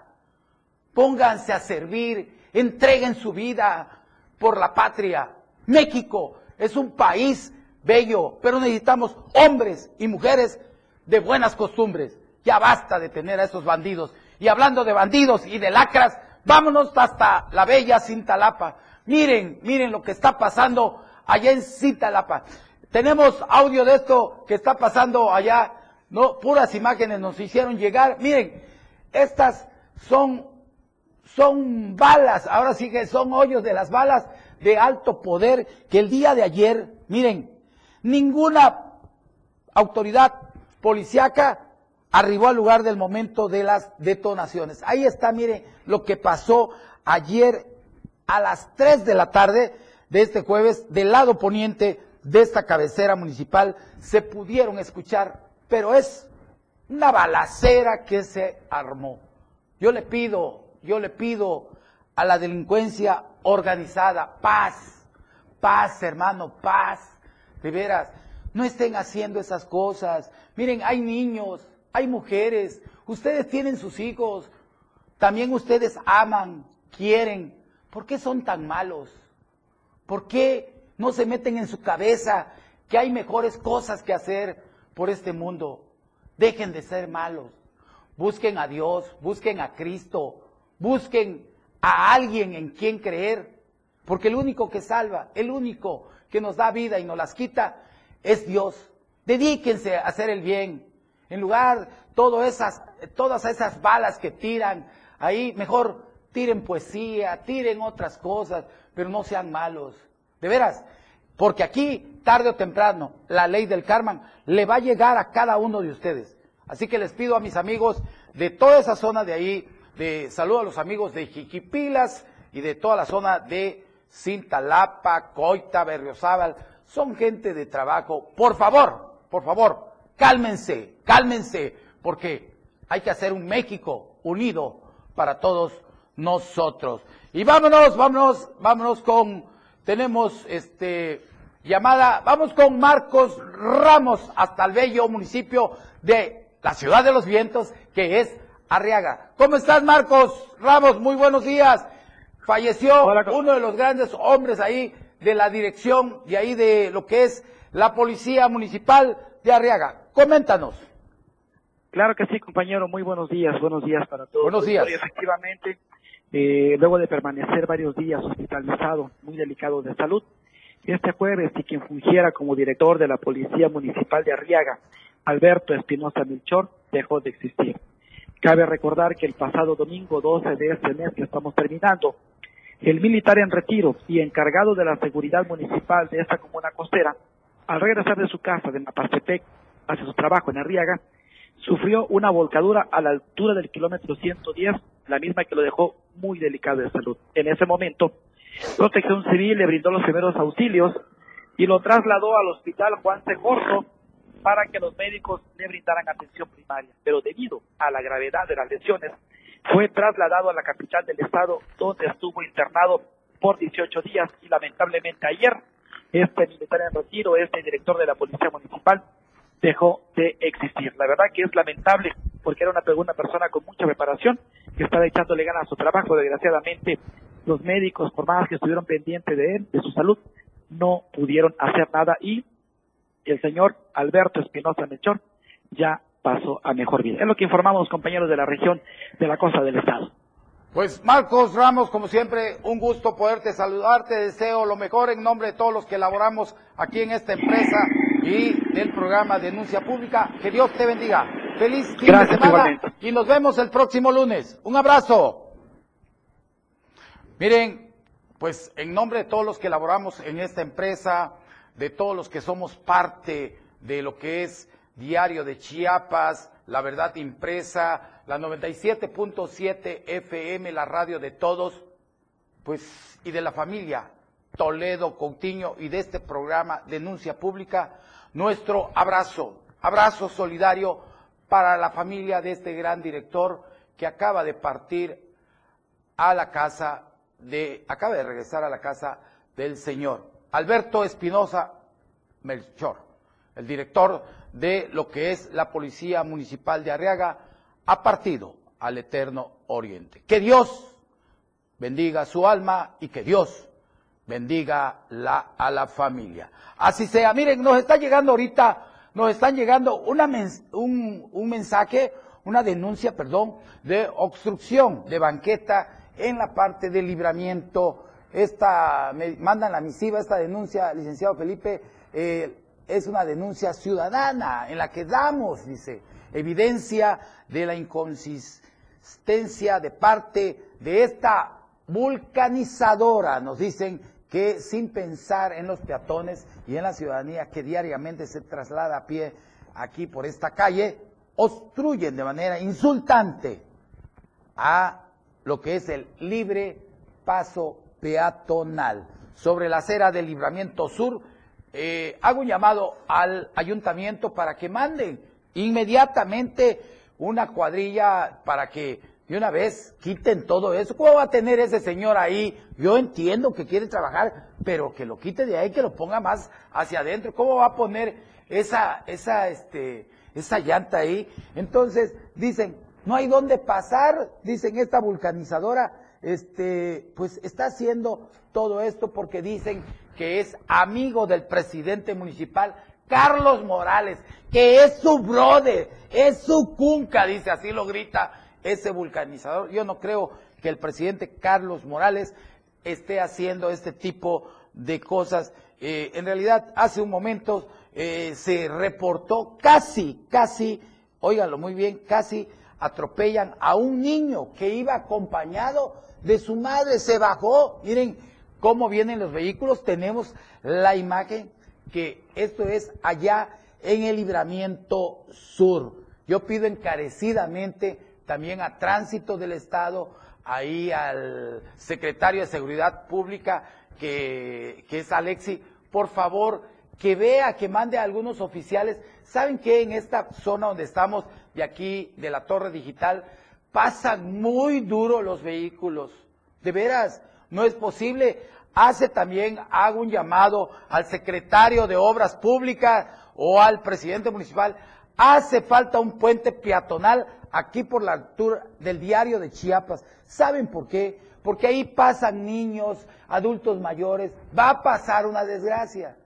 Pónganse a servir, entreguen su vida por la patria. México es un país bello, pero necesitamos hombres y mujeres de buenas costumbres. Ya basta de tener a esos bandidos. Y hablando de bandidos y de lacras, vámonos hasta la bella Cintalapa. Miren, miren lo que está pasando allá en Cintalapa. Tenemos audio de esto que está pasando allá, no, puras imágenes nos hicieron llegar. Miren, estas son, son balas, ahora sí que son hoyos de las balas de alto poder que el día de ayer, miren, ninguna autoridad policiaca arribó al lugar del momento de las detonaciones. Ahí está, miren, lo que pasó ayer a las 3 de la tarde de este jueves del lado poniente de esta cabecera municipal se pudieron escuchar, pero es una balacera que se armó. Yo le pido, yo le pido a la delincuencia organizada, paz, paz hermano, paz, de veras, no estén haciendo esas cosas. Miren, hay niños, hay mujeres, ustedes tienen sus hijos, también ustedes aman, quieren. ¿Por qué son tan malos? ¿Por qué no se meten en su cabeza que hay mejores cosas que hacer por este mundo. Dejen de ser malos. Busquen a Dios, busquen a Cristo, busquen a alguien en quien creer. Porque el único que salva, el único que nos da vida y nos las quita, es Dios. Dedíquense a hacer el bien. En lugar todas esas, todas esas balas que tiran ahí, mejor tiren poesía, tiren otras cosas, pero no sean malos. De veras, porque aquí, tarde o temprano, la ley del karma le va a llegar a cada uno de ustedes. Así que les pido a mis amigos de toda esa zona de ahí, de saludo a los amigos de Jiquipilas, y de toda la zona de Cintalapa, Coita, Berriozábal, son gente de trabajo. Por favor, por favor, cálmense, cálmense, porque hay que hacer un México unido para todos nosotros. Y vámonos, vámonos, vámonos con, tenemos este llamada, vamos con Marcos Ramos hasta el bello municipio de la ciudad de los vientos, que es Arriaga. ¿Cómo estás, Marcos Ramos? Muy buenos días. Falleció uno de los grandes hombres ahí de la dirección de ahí de lo que es la Policía Municipal de Arriaga. Coméntanos. Claro que sí, compañero. Muy buenos días. Buenos días para todos. Buenos días. efectivamente, eh, luego de permanecer varios días hospitalizado, muy delicado de salud, este jueves y quien fungiera como director de la Policía Municipal de Arriaga, Alberto Espinosa Milchor, dejó de existir. Cabe recordar que el pasado domingo 12 de este mes que estamos terminando, el militar en retiro y encargado de la seguridad municipal de esta comuna costera, al regresar de su casa de Mapastepec hacia su trabajo en Arriaga, sufrió una volcadura a la altura del kilómetro 110, la misma que lo dejó muy delicado de salud. En ese momento, Protección Civil le brindó los primeros auxilios y lo trasladó al hospital Juan. Corso para que los médicos le brindaran atención primaria. Pero debido a la gravedad de las lesiones, fue trasladado a la capital del estado, donde estuvo internado por 18 días y lamentablemente ayer este militar en retiro, este director de la Policía Municipal, dejó de existir. La verdad que es lamentable porque era una, una persona con mucha preparación que estaba echándole ganas a su trabajo. Desgraciadamente, los médicos, por más que estuvieron pendientes de él, de su salud, no pudieron hacer nada y el señor Alberto Espinosa Mechor ya pasó a mejor vida. Es lo que informamos compañeros de la región de la costa del estado. Pues Marcos Ramos, como siempre, un gusto poderte saludar, te deseo lo mejor en nombre de todos los que elaboramos aquí en esta empresa y del programa Denuncia Pública. Que Dios te bendiga. Feliz fin de semana y nos vemos el próximo lunes. Un abrazo. Miren, pues en nombre de todos los que elaboramos en esta empresa, de todos los que somos parte de lo que es Diario de Chiapas, La Verdad Impresa, la 97.7 FM, la radio de todos, pues, y de la familia Toledo Coutinho y de este programa Denuncia Pública, nuestro abrazo, abrazo solidario para la familia de este gran director que acaba de partir a la casa de, acaba de regresar a la casa del señor Alberto Espinosa Melchor, el director de lo que es la Policía Municipal de Arriaga, ha partido al Eterno Oriente. Que Dios bendiga su alma y que Dios bendiga a la familia. Así sea, miren, nos está llegando ahorita, nos están llegando un mensaje, una denuncia, perdón, de obstrucción de banqueta en la parte de libramiento. Esta, me mandan la misiva, esta denuncia, licenciado Felipe, eh, es una denuncia ciudadana en la que damos, dice, evidencia de la inconsistencia de parte de esta vulcanizadora, nos dicen que sin pensar en los peatones y en la ciudadanía que diariamente se traslada a pie aquí por esta calle, obstruyen de manera insultante a lo que es el libre paso peatonal. Sobre la acera del Libramiento Sur, eh, hago un llamado al ayuntamiento para que manden inmediatamente una cuadrilla para que de una vez quiten todo eso. ¿Cómo va a tener ese señor ahí? Yo entiendo que quiere trabajar, pero que lo quite de ahí, que lo ponga más hacia adentro. ¿Cómo va a poner esa, esa, este, esa llanta ahí? Entonces, dicen, no hay dónde pasar, dicen esta vulcanizadora, este, pues está haciendo todo esto porque dicen que es amigo del presidente municipal Carlos Morales, que es su brother, es su cunca, dice, así lo grita ese vulcanizador. Yo no creo que el presidente Carlos Morales esté haciendo este tipo de cosas. Eh, en realidad, hace un momento eh, se reportó casi, casi, óiganlo muy bien, casi atropellan a un niño que iba acompañado de su madre, se bajó, miren cómo vienen los vehículos, tenemos la imagen que esto es allá en el libramiento sur. Yo pido encarecidamente también a tránsito del Estado, ahí al secretario de Seguridad Pública, que, que es Alexi, por favor, que vea, que mande a algunos oficiales. ¿Saben qué? En esta zona donde estamos, de aquí, de la torre digital, pasan muy duro los vehículos. De veras, no es posible. Hace también, hago un llamado al secretario de Obras Públicas o al presidente municipal. Hace falta un puente peatonal aquí por la altura del diario de Chiapas. ¿Saben por qué? Porque ahí pasan niños, adultos mayores. Va a pasar una desgracia.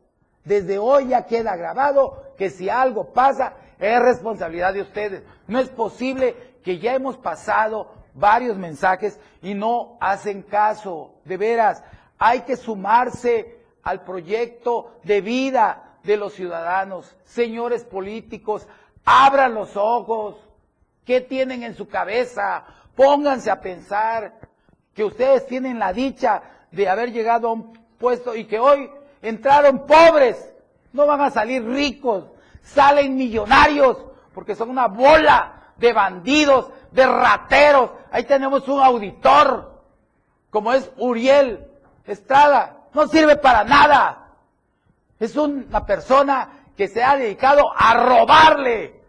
Desde hoy ya queda grabado que si algo pasa es responsabilidad de ustedes. No es posible que ya hemos pasado varios mensajes y no hacen caso. De veras, hay que sumarse al proyecto de vida de los ciudadanos. Señores políticos, abran los ojos. ¿Qué tienen en su cabeza? Pónganse a pensar que ustedes tienen la dicha de haber llegado a un puesto y que hoy entraron pobres. No van a salir ricos, salen millonarios porque son una bola de bandidos, de rateros. Ahí tenemos un auditor, como es Uriel Estrada. No sirve para nada. Es una persona que se ha dedicado a robarle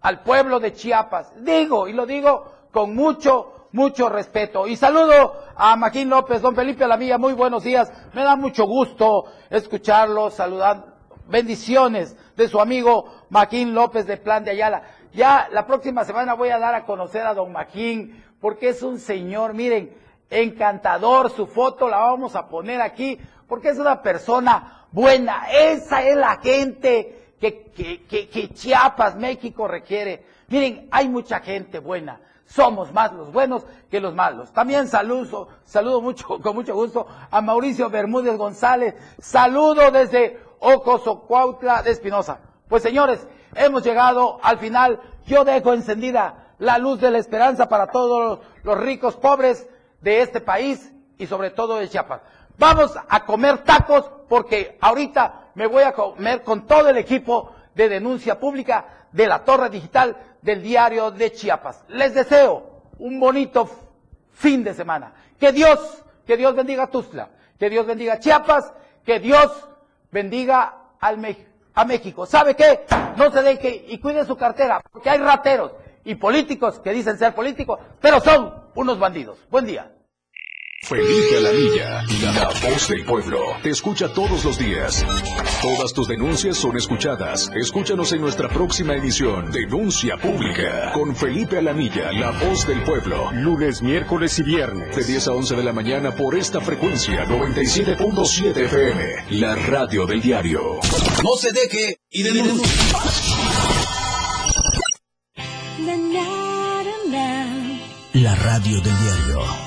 al pueblo de Chiapas. Digo, y lo digo con mucho, mucho respeto. Y saludo a Maquín López, don Felipe Alamilla, muy buenos días. Me da mucho gusto escucharlo, saludar. Bendiciones de su amigo Maquín López de Plan de Ayala. Ya la próxima semana voy a dar a conocer a don Maquín, porque es un señor, miren, encantador. Su foto la vamos a poner aquí, porque es una persona buena. Esa es la gente que, Chiapas, México requiere. Miren, hay mucha gente buena. Somos más los buenos que los malos. También saludo, saludo mucho, con mucho gusto a Mauricio Bermúdez González. Saludo desde Ocosocuautla de Espinosa. Pues señores, hemos llegado al final. Yo dejo encendida la luz de la esperanza para todos los ricos pobres de este país y sobre todo de Chiapas. Vamos a comer tacos porque ahorita me voy a comer con todo el equipo de denuncia pública de la torre digital del diario de Chiapas. Les deseo un bonito fin de semana. Que Dios, que Dios bendiga Tuzla, que Dios bendiga Chiapas, que Dios bendiga al a México. ¿Sabe qué? No se deje y cuide su cartera, porque hay rateros y políticos que dicen ser políticos, pero son unos bandidos. Buen día. Felipe Alanilla, la voz del pueblo. Te escucha todos los días. Todas tus denuncias son escuchadas. Escúchanos en nuestra próxima edición, Denuncia Pública, con Felipe Alanilla, la voz del pueblo. Lunes, miércoles y viernes. De 10 a 11 de la mañana por esta frecuencia, 97.7 FM, la radio del diario. No se deje y denuncie. La radio del diario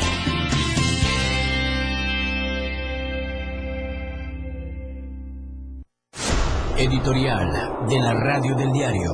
Editorial de la Radio del Diario.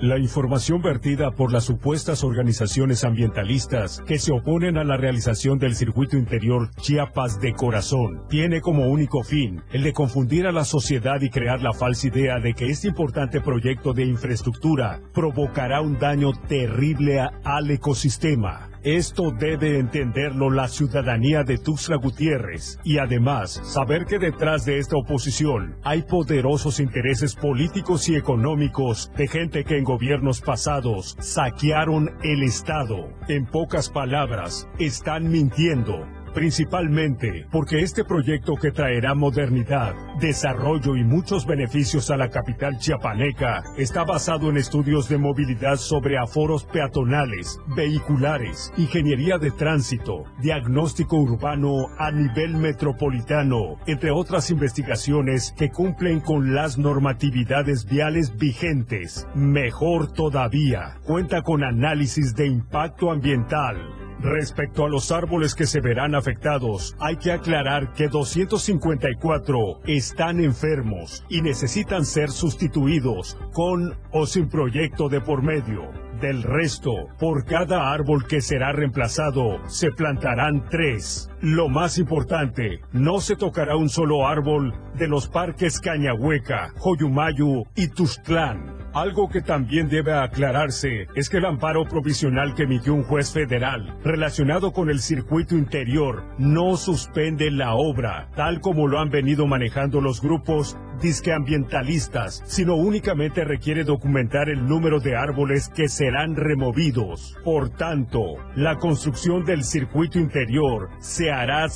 La información vertida por las supuestas organizaciones ambientalistas que se oponen a la realización del circuito interior Chiapas de Corazón tiene como único fin el de confundir a la sociedad y crear la falsa idea de que este importante proyecto de infraestructura provocará un daño terrible al ecosistema. Esto debe entenderlo la ciudadanía de Tuxtla Gutiérrez y además saber que detrás de esta oposición hay poderosos intereses políticos y económicos de gente que en gobiernos pasados saquearon el Estado. En pocas palabras, están mintiendo principalmente porque este proyecto que traerá modernidad, desarrollo y muchos beneficios a la capital chiapaneca está basado en estudios de movilidad sobre aforos peatonales, vehiculares, ingeniería de tránsito, diagnóstico urbano a nivel metropolitano, entre otras investigaciones que cumplen con las normatividades viales vigentes. Mejor todavía, cuenta con análisis de impacto ambiental. Respecto a los árboles que se verán afectados, hay que aclarar que 254 están enfermos y necesitan ser sustituidos con o sin proyecto de por medio. Del resto, por cada árbol que será reemplazado, se plantarán tres. Lo más importante, no se tocará un solo árbol de los parques Cañahueca, Joyumayu y Tuztlán. Algo que también debe aclararse es que el amparo provisional que emitió un juez federal relacionado con el circuito interior no suspende la obra, tal como lo han venido manejando los grupos disqueambientalistas, sino únicamente requiere documentar el número de árboles que serán removidos. Por tanto, la construcción del circuito interior se Ceará